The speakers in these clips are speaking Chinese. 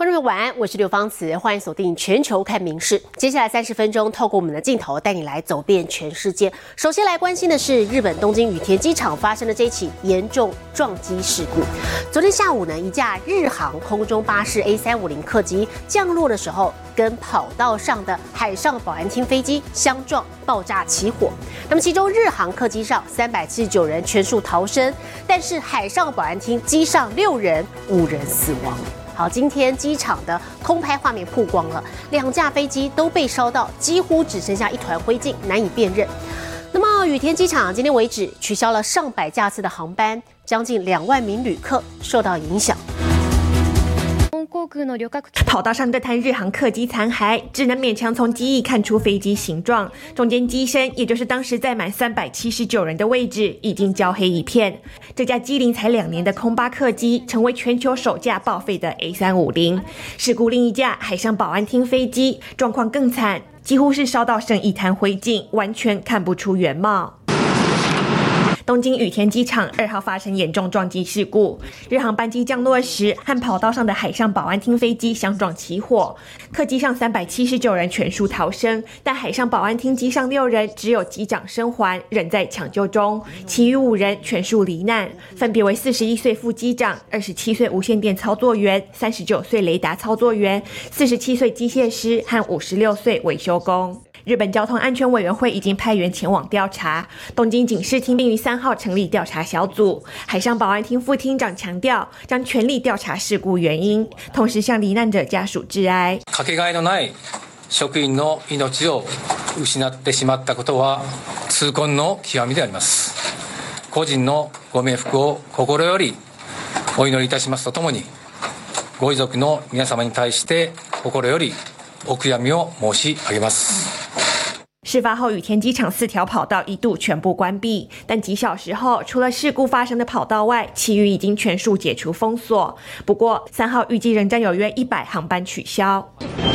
观众朋友晚安，我是刘芳慈，欢迎锁定全球看名事。接下来三十分钟，透过我们的镜头带你来走遍全世界。首先来关心的是日本东京羽田机场发生的这起严重撞击事故。昨天下午呢，一架日航空中巴士 A 三五零客机降落的时候，跟跑道上的海上保安厅飞机相撞，爆炸起火。那么其中日航客机上三百七十九人全数逃生，但是海上保安厅机上六人，五人死亡。好，今天机场的空拍画面曝光了，两架飞机都被烧到几乎只剩下一团灰烬，难以辨认。那么羽田机场今天为止取消了上百架次的航班，将近两万名旅客受到影响。跑道上这滩日航客机残骸，只能勉强从机翼看出飞机形状。中间机身，也就是当时载满三百七十九人的位置，已经焦黑一片。这架机龄才两年的空巴客机，成为全球首架报废的 A 三五零。事故另一架海上保安厅飞机状况更惨，几乎是烧到剩一滩灰烬，完全看不出原貌。东京羽田机场二号发生严重撞击事故，日航班机降落时和跑道上的海上保安厅飞机相撞起火，客机上三百七十九人全数逃生，但海上保安厅机上六人只有机长生还，仍在抢救中，其余五人全数罹难，分别为四十一岁副机长、二十七岁无线电操作员、三十九岁雷达操作员、四十七岁机械师和五十六岁维修工。日本交通安全委员会已经派员前往调查。东京警视厅并于三号成立调查小组。海上保安厅副厅长强调，将全力调查事故原因，同时向罹难者家属致哀。かけがえのない職員の命を失ってしまったことは痛恨の極みであります。個人のご冥福を心よりお祈りいたしますとともに、ご遺族の皆様に対して心より お悔やみを申し上げます。事发后，羽田机场四条跑道一度全部关闭，但几小时后，除了事故发生的跑道外，其余已经全数解除封锁。不过，三号预计仍将有约一百航班取消。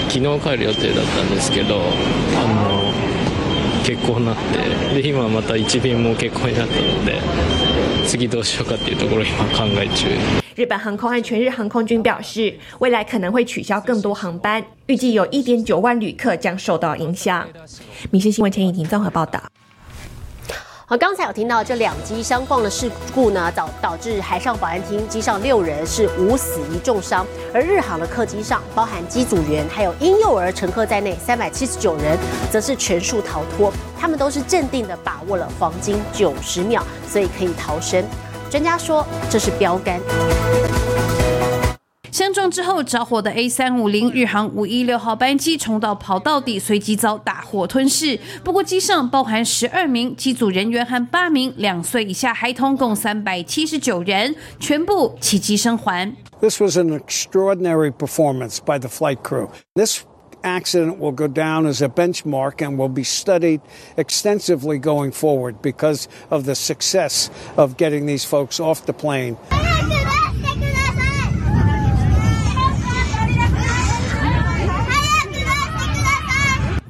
昨日帰る予定だったんですけど、あの欠航になって、で今また一便も欠航になったので、 次どうしようかっていうところ今考え中。日本航空和全日航空均表示，未来可能会取消更多航班，预计有一点九万旅客将受到影响。民事新闻陈怡婷综合报道。 好，刚才有听到这两机相撞的事故呢，导导致海上保安厅机上六人是无死一重伤，而日航的客机上，包含机组员还有婴幼儿乘客在内，三百七十九人则是全数逃脱，他们都是镇定的把握了黄金九十秒，所以可以逃生。专家说这是标杆。相撞之后着火的 A 三五零日航五一六号班机冲到跑道底，随即遭大火吞噬。不过机上包含十二名机组人员和八名两岁以下孩童，共三百七十九人，全部奇迹生还。This was an extraordinary performance by the flight crew. This accident will go down as a benchmark and will be studied extensively going forward because of the success of getting these folks off the plane.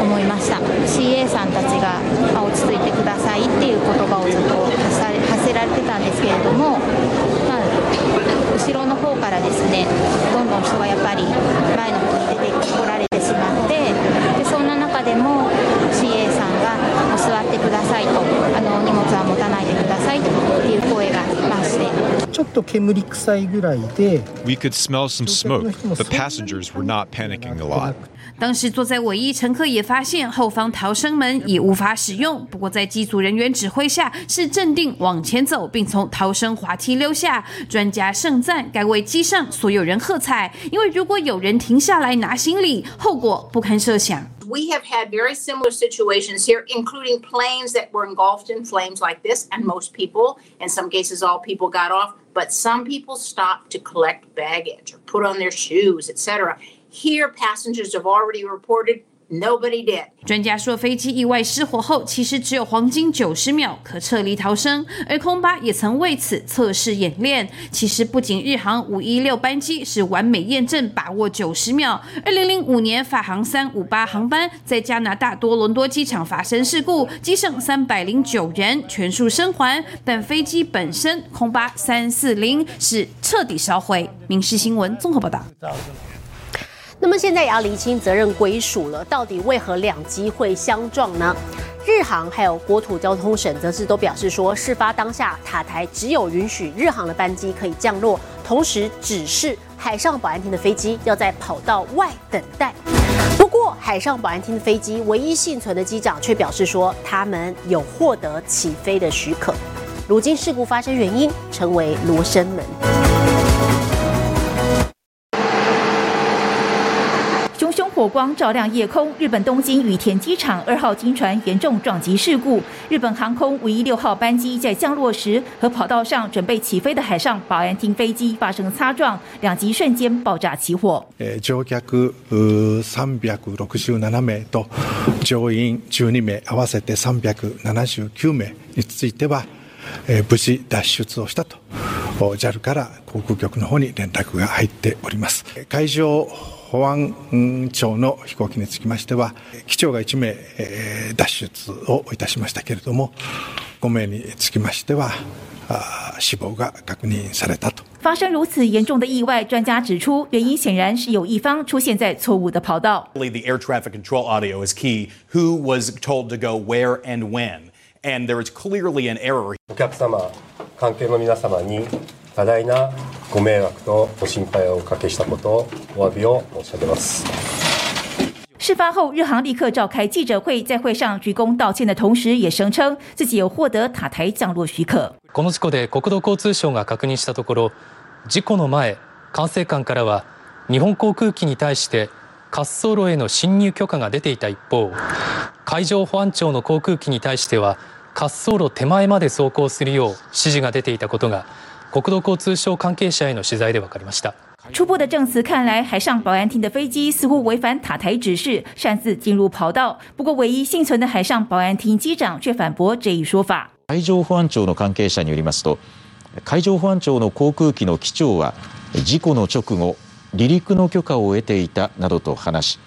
思いました。CA さんたちが、ま、落ち着いてくださいっていう言葉をずっと発せられてたんですけれども、まあ、後ろの方からですねどんどん人がやっぱり前の方に出てこられてしまってでそんな中でも CA さんが座ってくださいとあの荷物は持たないでくださいと。と煙臭いぐらいで We could smell some smoke. The passengers were not panicking a lot. 当时坐在尾翼乘客也发现后方逃生门已无法使用，不过在机组人员指挥下是镇定往前走，并从逃生滑梯溜下。专家盛赞该为机上所有人喝彩，因为如果有人停下来拿行李，后果不堪设想。We have had very similar situations here, including planes that were engulfed in flames like this, and most people, in some cases, all people got off, but some people stop to collect baggage or put on their shoes, etc. Here, passengers have already reported Nobody did. 专家说，飞机意外失火后，其实只有黄金九十秒可撤离逃生，而空巴也曾为此测试演练。其实不仅日航五一六班机是完美验证把握九十秒，二零零五年法航三五八航班在加拿大多伦多机场发生事故，机上三百零九人全数生还，但飞机本身空巴三四零是彻底烧毁。民事新闻综合报道。那么现在也要厘清责任归属了，到底为何两机会相撞呢？日航还有国土交通省则是都表示说，事发当下塔台只有允许日航的班机可以降落，同时指示海上保安厅的飞机要在跑道外等待。不过，海上保安厅的飞机唯一幸存的机长却表示说，他们有获得起飞的许可。如今事故发生原因成为罗生门。火光照亮夜空，日本东京羽田机场二号经船严重撞击事故。日本航空五一六号班机在降落时和跑道上准备起飞的海上保安厅飞机发生擦撞，两机瞬间爆炸起火。乗客三百六十七名と乗員十二名合わせて三百七十九名については無事脱出をしたと JAL から航空局の方に連絡が入っております。海上 保安庁の飛行機につきましては、機長が1名、えー、脱出をいたしましたけれども、5名につきましては、死亡が確認されたと。发生如此严重的意外，专家指出，原因显然是有一方出现在错误的跑道。The air traffic control audio is key. Who was told to go where and when? And there is clearly an error. お客様、関係の皆様に多大なご迷惑とご心配をおかけしたことをお詫びを申し上げます。事发后，日航立刻召开记者会，在会上鞠躬道歉的同时，也声称自己有获得塔台降落许可。この事故で国土交通省が確認したところ、事故の前、管制官からは日本航空機に対して滑走路への侵入許可が出ていた一方、海上保安庁の航空機に対しては滑走路手前まで走行するよう指示が出ていたことが。国土交通省関係者への取材で分かりました。初步的证词看来，海上保安厅的飞机似乎违反塔台指示，擅自进入跑道。不过，唯一幸存的海上保安厅机长却反驳这一说法。海上保安庁の関係者によりますと、海上保安庁の航空機の機長は事故の直後、離陸の許可を得ていたなどと話し、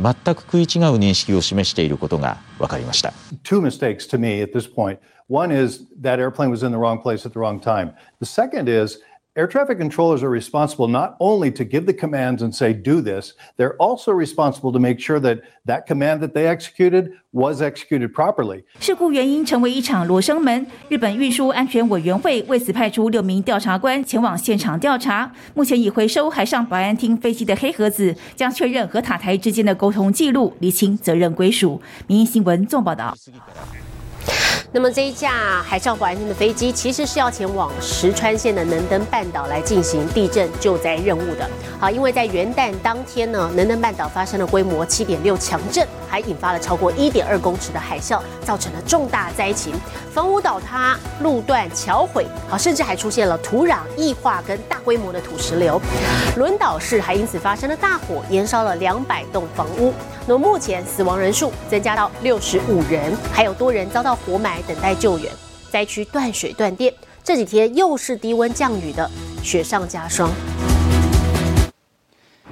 全く食い違う認識を示していることが分かりました。Two mistakes to me at this point. One is that airplane was in the wrong place at the wrong time. The second is air traffic controllers are responsible not only to give the commands and say, do this, they're also responsible to make sure that that command that they executed was executed properly. 事故原因成为一场罗生门。日本运输安全委员会为此派出六名调查官前往现场调查。目前已回收海上保安厅飞机的黑盒子，将确认和塔台之间的沟通记录，厘清责任归属。民营新闻纵报道。 那么这一架海上保安厅的飞机其实是要前往石川县的能登半岛来进行地震救灾任务的。好，因为在元旦当天呢，能登半岛发生了规模七点六强震，还引发了超过一点二公尺的海啸，造成了重大灾情，房屋倒塌、路段桥毁，好，甚至还出现了土壤异化跟大规模的土石流。轮岛市还因此发生了大火，燃烧了两百栋房屋。那么目前死亡人数增加到六十五人，还有多人遭到活埋。等待救援，灾区断水断电，这几天又是低温降雨的雪上加霜。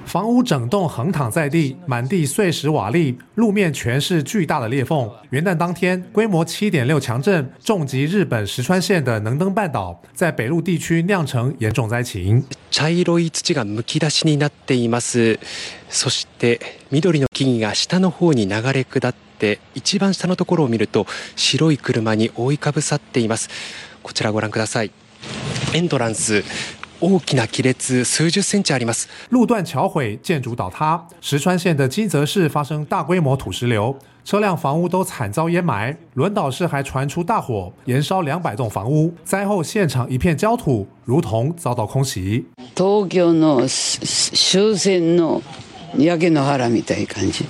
房屋整栋横躺在地，满地碎石瓦砾，路面全是巨大的裂缝。元旦当天，规模七点六强震重击日本石川县的能登半岛，在北陆地区酿成严重灾情。茶色い土がむき出しになっています。そして緑の木々が下の方に流れ下って、一番下のところを見ると白い車に覆いかぶさっています。こちらご覧ください。エントランス。 大きな亀裂数十センチあります。路段桥毁，建筑倒塌。石川县的金泽市发生大规模土石流，车辆、房屋都惨遭淹埋。轮岛市还传出大火，燃烧两百栋房屋。灾后现场一片焦土，如同遭到空袭。東京の終戦の焼け野原みたい感じ。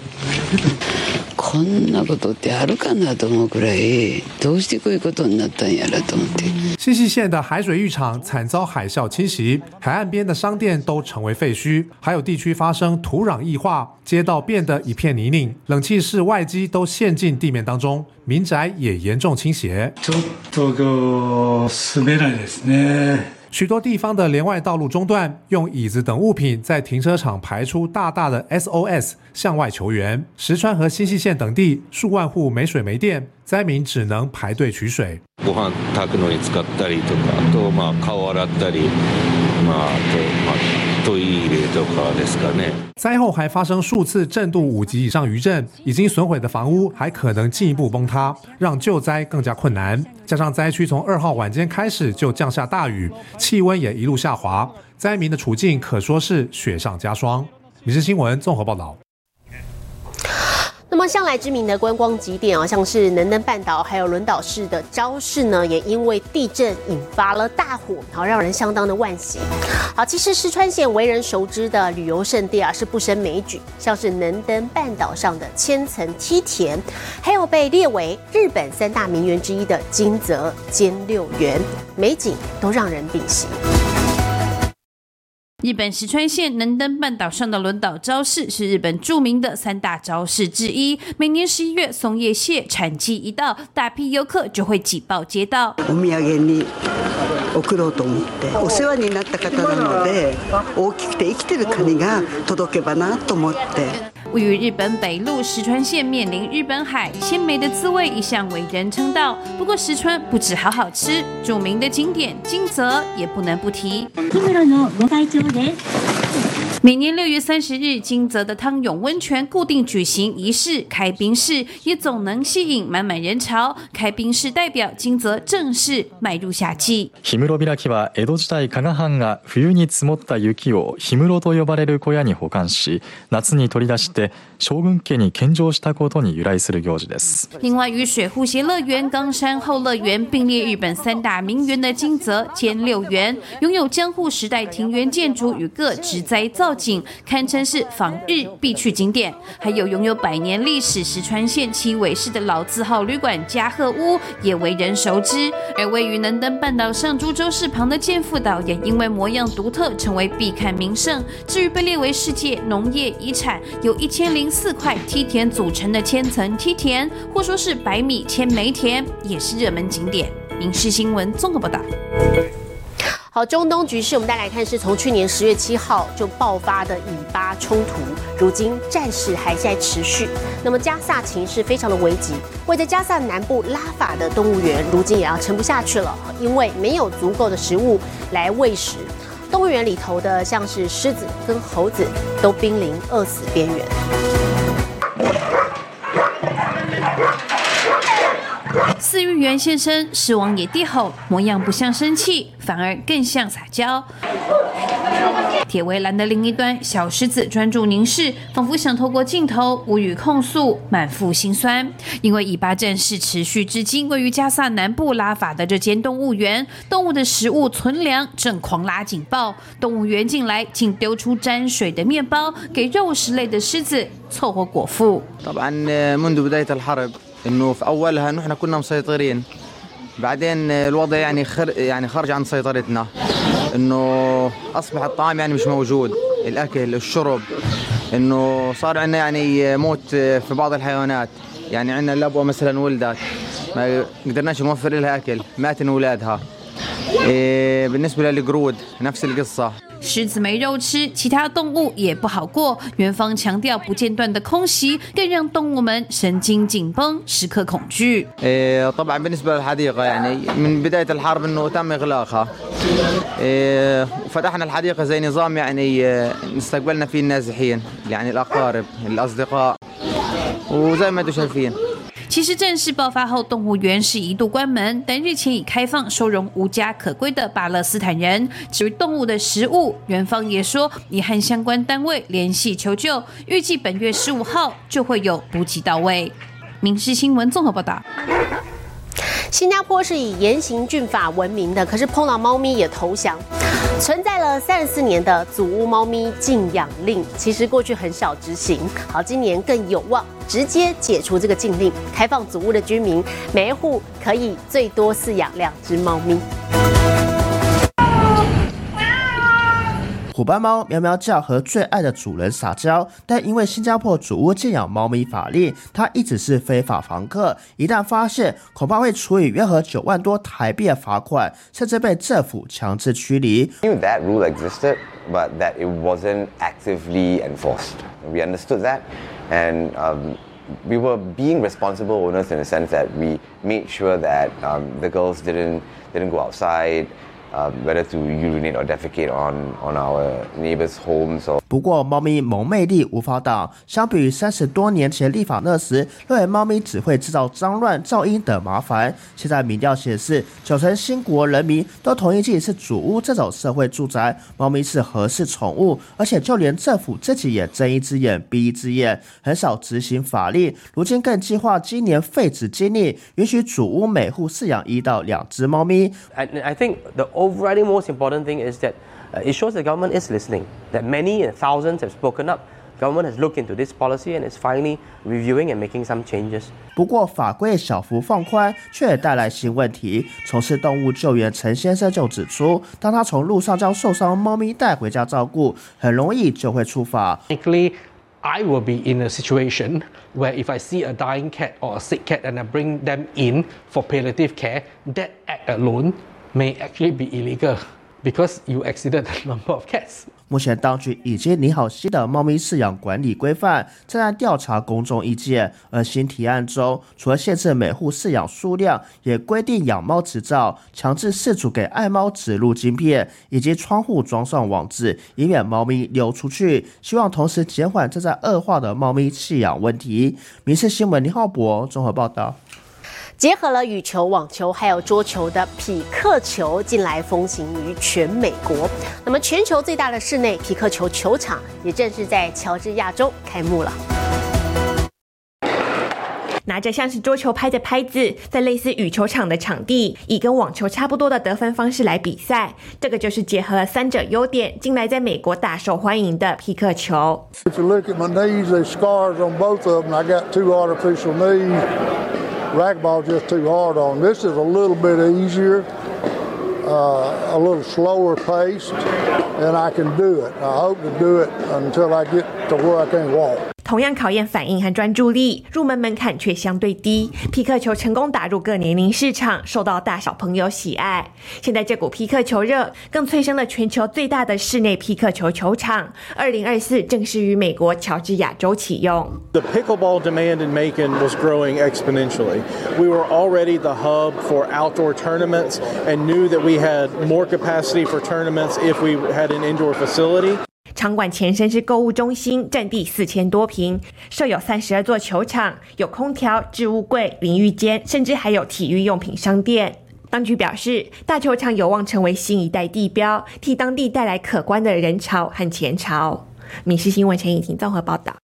こんなことってあるかなと思うくらいどうしてこういうことになったんやらと思って新西县的海水浴场惨遭海啸侵袭，海岸边的商店都成为废墟，还有地区发生土壤异化，街道变得一片泥泞，冷气室外机都陷进地面当中，民宅也严重倾斜。ちょっとこう滑らないですね。 许多地方的连外道路中断，用椅子等物品在停车场排出大大的 SOS 向外求援。石川和新泻县等地数万户没水没电，灾民只能排队取水。ご飯炊くのに使ったりとか、あとまあ顔洗ったり、まああとまあ トイレとかですかね。灾后还发生数次震度五级以上余震，已经损毁的房屋还可能进一步崩塌，让救灾更加困难。加上灾区从二号晚间开始就降下大雨，气温也一路下滑，灾民的处境可说是雪上加霜。民事新闻综合报道。 那么向来知名的观光景点啊，像是能登半岛还有轮岛市的招式呢，也因为地震引发了大火，好让人相当的惋惜。好，其实石川县为人熟知的旅游胜地啊，是不胜枚举，像是能登半岛上的千层梯田，还有被列为日本三大名园之一的金泽兼六园，美景都让人屏息。日本石川县能登半岛上的轮岛昭市是日本著名的三大昭市之一。每年十一月松叶蟹产季一到，大批游客就会挤爆街道。お土産に送ろうと思ってお世話になった方なので大きくて生きてるカニが届けばなと思って。 位于日本北陆石川县，面临日本海，鲜美的滋味一向为人称道。不过石川不止好好吃，著名的景点金泽也不能不提。每年六月三十日，金泽的汤涌温泉固定举行仪式开冰式，也总能吸引满满人潮。开冰式代表金泽正式迈入夏季。氷室開きは江戸時代加賀藩が冬に積もった雪を氷室と呼ばれる小屋に保管し夏に取り出して 将軍家に献上したことに由来する行事です另外，与水户鞋乐园、冈山后乐园并列日本三大名园的金泽兼六园，拥有江户时代庭园建筑与各植栽造景，堪称是访日必去景点。还有拥有百年历史石川县七尾市的老字号旅馆加贺屋，也为人熟知。而位于能登半岛上珠洲市旁的建富岛，也因为模样独特，成为必看名胜。至于被列为世界农业遗产，由一千零 四块梯田组成的千层梯田，或说是百米千枚田，也是热门景点。民事新闻综合报道。好，中东局势，我们再来看，是从去年十月七号就爆发的以巴冲突，如今战事还在持续。那么加萨情势非常的危急，位在加萨南部拉法的动物园，如今也要撑不下去了，因为没有足够的食物来喂食。动物园里头的像是狮子跟猴子，都濒临饿死边缘。饲育员现身，狮王也低吼，模样不像生气，反而更像撒娇。铁围栏的另一端，小狮子专注凝视，仿佛想透过镜头无语控诉，满腹心酸。因为以巴战事持续至今，位于加萨南部拉法的这间动物园，动物的食物存粮正狂拉警报。动物园进来，竟丢出沾水的面包给肉食类的狮子凑合果腹。إنه في أولها نحن كنا مسيطرين. بعدين الوضع يعني خر يعني خرج عن سيطرتنا. إنه أصبح الطعام يعني مش موجود. الأكل الشرب. إنه صار عندنا يعني موت في بعض الحيوانات. يعني عندنا الابوه مثلا ولدت. ما قدرناش نوفر لها أكل. مات أولادها. إيه بالنسبة للقرود نفس القصة. 狮子没肉吃，其他动物也不好过。园方强调不间断的空袭，更让动物们神经紧绷，时刻恐惧。 إيه طبعا بالنسبة للحديقة يعني من بداية الحرب انه تم اغلاقها إيه فتحنا الحديقة زي نظام يعني آه، استقبلنا فيه النازحين يعني الاقارب الاصدقاء وزي ما انتم شايفين 其实正式爆发后，动物园是一度关门，但日前已开放收容无家可归的巴勒斯坦人。至于动物的食物，园方也说已和相关单位联系求救，预计本月十五号就会有补给到位。民事新闻综合报道。新加坡是以严刑峻法闻名的，可是碰到猫咪也投降。存在了三十四年的祖屋猫咪禁养令，其实过去很少执行，好，今年更有望直接解除这个禁令，开放祖屋的居民每一户可以最多饲养两只猫咪。虎斑猫喵喵叫和最爱的主人撒娇，但因为新加坡主屋禁养猫咪法令，它一直是非法房客。一旦发现，恐怕会处以约合九万多台币的罚款，甚至被政府强制驱离。knew that rule existed, but that it wasn't actively enforced. We understood that, and um, we were being responsible owners in the sense that we made sure that um, the girls didn't didn't go outside, um, whether to urinate or defecate on on our neighbors' homes or 不过，猫咪萌魅力无法挡。相比于三十多年前立法那时，认为猫咪只会制造脏乱、噪音等麻烦，现在民调显示，九成新国人民都同意，自己是主屋这种社会住宅，猫咪是合适宠物，而且就连政府自己也睁一只眼闭一只眼，很少执行法令。如今更计划今年废止禁令，允许主屋每户饲养一到两只猫咪。I think the overriding most important thing is that uh, it shows the government is listening, that many and thousands have spoken up. Government has looked into this policy and is finally reviewing and making some changes. 不过法规小幅放宽，却也带来新问题。从事动物救援陈先生就指出，当他从路上将受伤猫咪带回家照顾，很容易就会触法。 Technically, I will be in a situation where if I see a dying cat or a sick cat and I bring them in for palliative care, that act alone may actually be illegal because you exceeded the number of cats. 目前当局已经拟好新的猫咪饲养管理规范，正在调查公众意见。而新提案中，除了限制每户饲养数量，也规定养猫执照，强制饲主给爱猫植入晶片，以及窗户装上网子，以免猫咪溜出去。希望同时减缓正在恶化的猫咪弃养问题。民事新闻林浩博综合报道。结合了羽球、网球还有桌球的匹克球，近来风行于全美国。那么，全球最大的室内匹克球球场也正式在乔治亚州开幕了。拿着像是桌球拍的拍子，在类似羽球场的场地，以跟网球差不多的得分方式来比赛。这个就是结合了三者优点，近来在美国大受欢迎的匹克球。If you look at my knees, there's scars on both of them. I got two artificial knees. Racquetball's just too hard on. This is a little bit easier, uh, a little slower paced, and I can do it. I hope to do it until I get to where I can't walk. 同样考验反应和专注力，入门门槛却相对低。匹克球成功打入各年龄市场，受到大小朋友喜爱。现在这股匹克球热，更催生了全球最大的室内匹克球球场。二零二四正式于美国乔治亚州启用。The pickleball demand in Macon was growing exponentially. We were already the hub for outdoor tournaments and knew that we had more capacity for tournaments if we had an indoor facility. 场馆前身是购物中心，占地四千多平，设有三十二座球场，有空调、置物柜、淋浴间，甚至还有体育用品商店。当局表示，大球场有望成为新一代地标，替当地带来可观的人潮和钱潮。民事新闻陈以婷综合报道。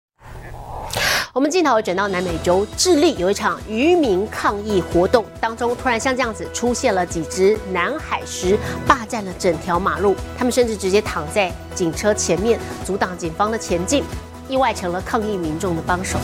我们镜头转到南美洲智利，有一场渔民抗议活动当中，突然像这样子出现了几只南海狮，霸占了整条马路，他们甚至直接躺在警车前面，阻挡警方的前进，意外成了抗议民众的帮手。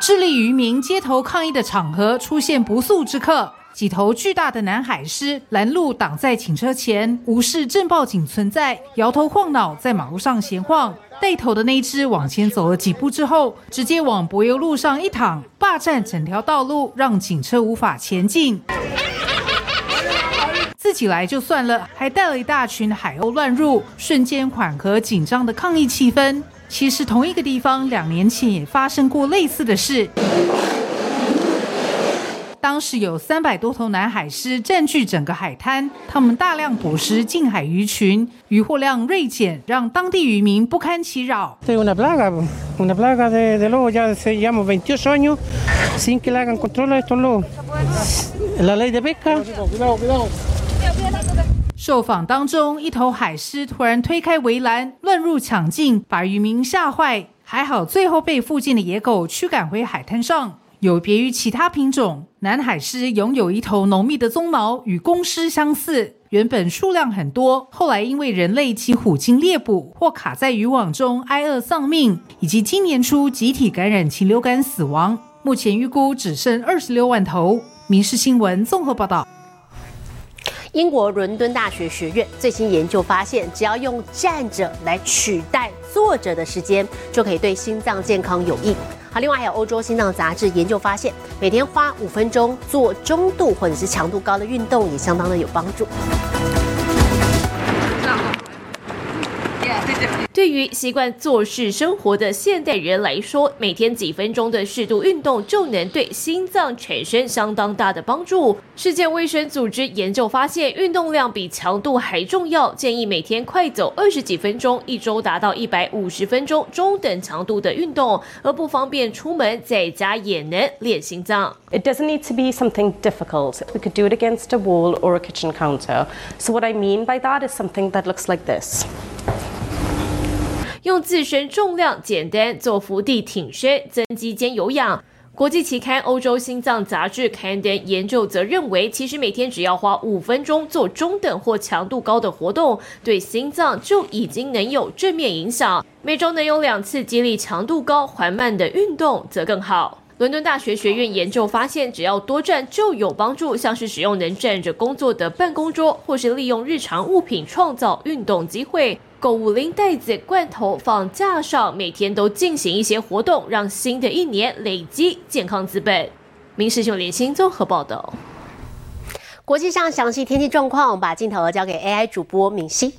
智利渔民街头抗议的场合出现不速之客，几头巨大的南海狮拦路挡在警车前，无视正报警存在，摇头晃脑在马路上闲晃。带头的那一只往前走了几步之后，直接往柏油路上一躺，霸占整条道路，让警车无法前进。自己来就算了，还带了一大群海鸥乱入，瞬间缓和紧张的抗议气氛。其实同一个地方两年前也发生过类似的事。当时有三百多头南海狮占据整个海滩，它们大量捕食近海鱼群，渔获量锐减，让当地渔民不堪其扰。Esta es una plaga, una plaga de, de lobos, ya se llevamos 28 años sin que le hagan control a estos lobos. La ley de pesca. 受访当中，一头海狮突然推开围栏，乱入抢进，把渔民吓坏。还好最后被附近的野狗驱赶回海滩上。有别于其他品种，南海狮拥有一头浓密的鬃毛，与公狮相似。原本数量很多，后来因为人类骑虎鲸猎捕或卡在渔网中挨饿丧命，以及今年初集体感染禽流感死亡，目前预估只剩二十六万头。《民事新闻》综合报道。英国伦敦大学学院最新研究发现，只要用站着来取代坐着的时间，就可以对心脏健康有益。好，另外还有欧洲心脏杂志研究发现，每天花五分钟做中度或者是强度高的运动，也相当的有帮助。对于习惯坐式生活的现代人来说，每天几分钟的适度运动就能对心脏产生相当大的帮助。世界卫生组织研究发现，运动量比强度还重要，建议每天快走二十几分钟，一周达到一百五十分钟中等强度的运动。而不方便出门，在家也能练心脏。It doesn't need to be something difficult. We could do it against a wall or a kitchen counter. So what I mean by that is something that looks like this. 用自身重量简单做伏地挺身，增肌兼有氧。国际期刊《欧洲心脏杂志》刊登研究则认为，其实每天只要花五分钟做中等或强度高的活动，对心脏就已经能有正面影响。每周能有两次激励强度高、缓慢的运动，则更好。伦敦大学学院研究发现，只要多站就有帮助，像是使用能站着工作的办公桌，或是利用日常物品创造运动机会。购物拎袋子、罐头放架上，每天都进行一些活动，让新的一年累积健康资本。明世兄连新综合报道。国际上详细天气状况，我们把镜头交给 AI 主播敏熙。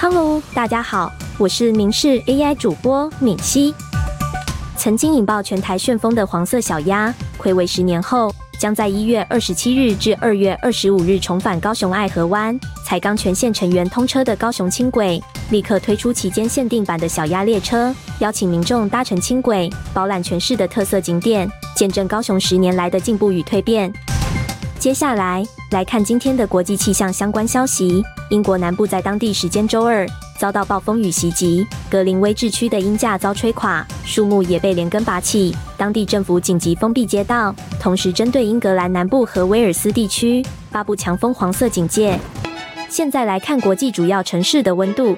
Hello，大家好，我是明视 AI 主播敏熙。曾经引爆全台旋风的黄色小鸭，暌违十年后，将在一月二十七日至二月二十五日重返高雄爱河湾。才刚全线成员通车的高雄轻轨，立刻推出期间限定版的小鸭列车，邀请民众搭乘轻轨，饱览全市的特色景点，见证高雄十年来的进步与蜕变。接下来来看今天的国际气象相关消息：英国南部在当地时间周二。遭到暴风雨袭击，格林威治区的鹰架遭吹垮，树木也被连根拔起。当地政府紧急封闭街道，同时针对英格兰南部和威尔斯地区发布强风黄色警戒。现在来看国际主要城市的温度：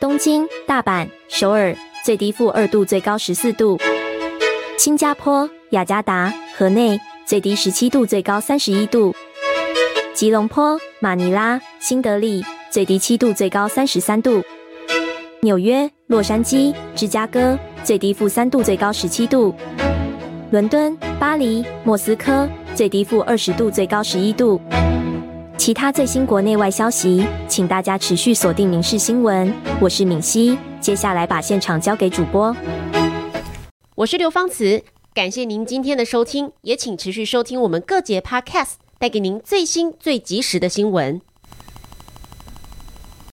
东京、大阪、首尔，最低负二度，最高十四度；新加坡、雅加达、河内，最低十七度，最高三十一度；吉隆坡、马尼拉、新德里。最低七度，最高三十三度。纽约、洛杉矶、芝加哥，最低负三度，最高十七度。伦敦、巴黎、莫斯科，最低负二十度，最高十一度。其他最新国内外消息，请大家持续锁定《民事新闻》。我是敏熙，接下来把现场交给主播。我是刘芳慈，感谢您今天的收听，也请持续收听我们各节 Podcast，带给您最新最及时的新闻。